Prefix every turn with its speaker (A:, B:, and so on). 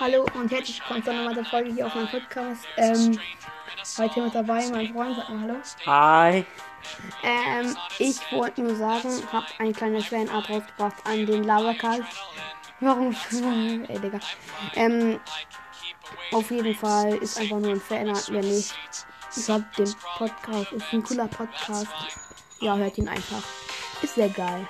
A: Hallo und herzlich willkommen zu einer weiteren Folge hier auf meinem Podcast. Ähm, heute mit dabei mein Freund, sag mal Hallo.
B: Hi.
A: Ähm, ich wollte nur sagen, hab eine kleine Fanart rausgebracht an den Lavacast. Warum? Ey, Digga. Ähm, auf jeden Fall ist einfach nur ein Fanart, wenn nicht. Ich hab den Podcast, ist ein cooler Podcast. Ja, hört ihn einfach. Ist sehr geil.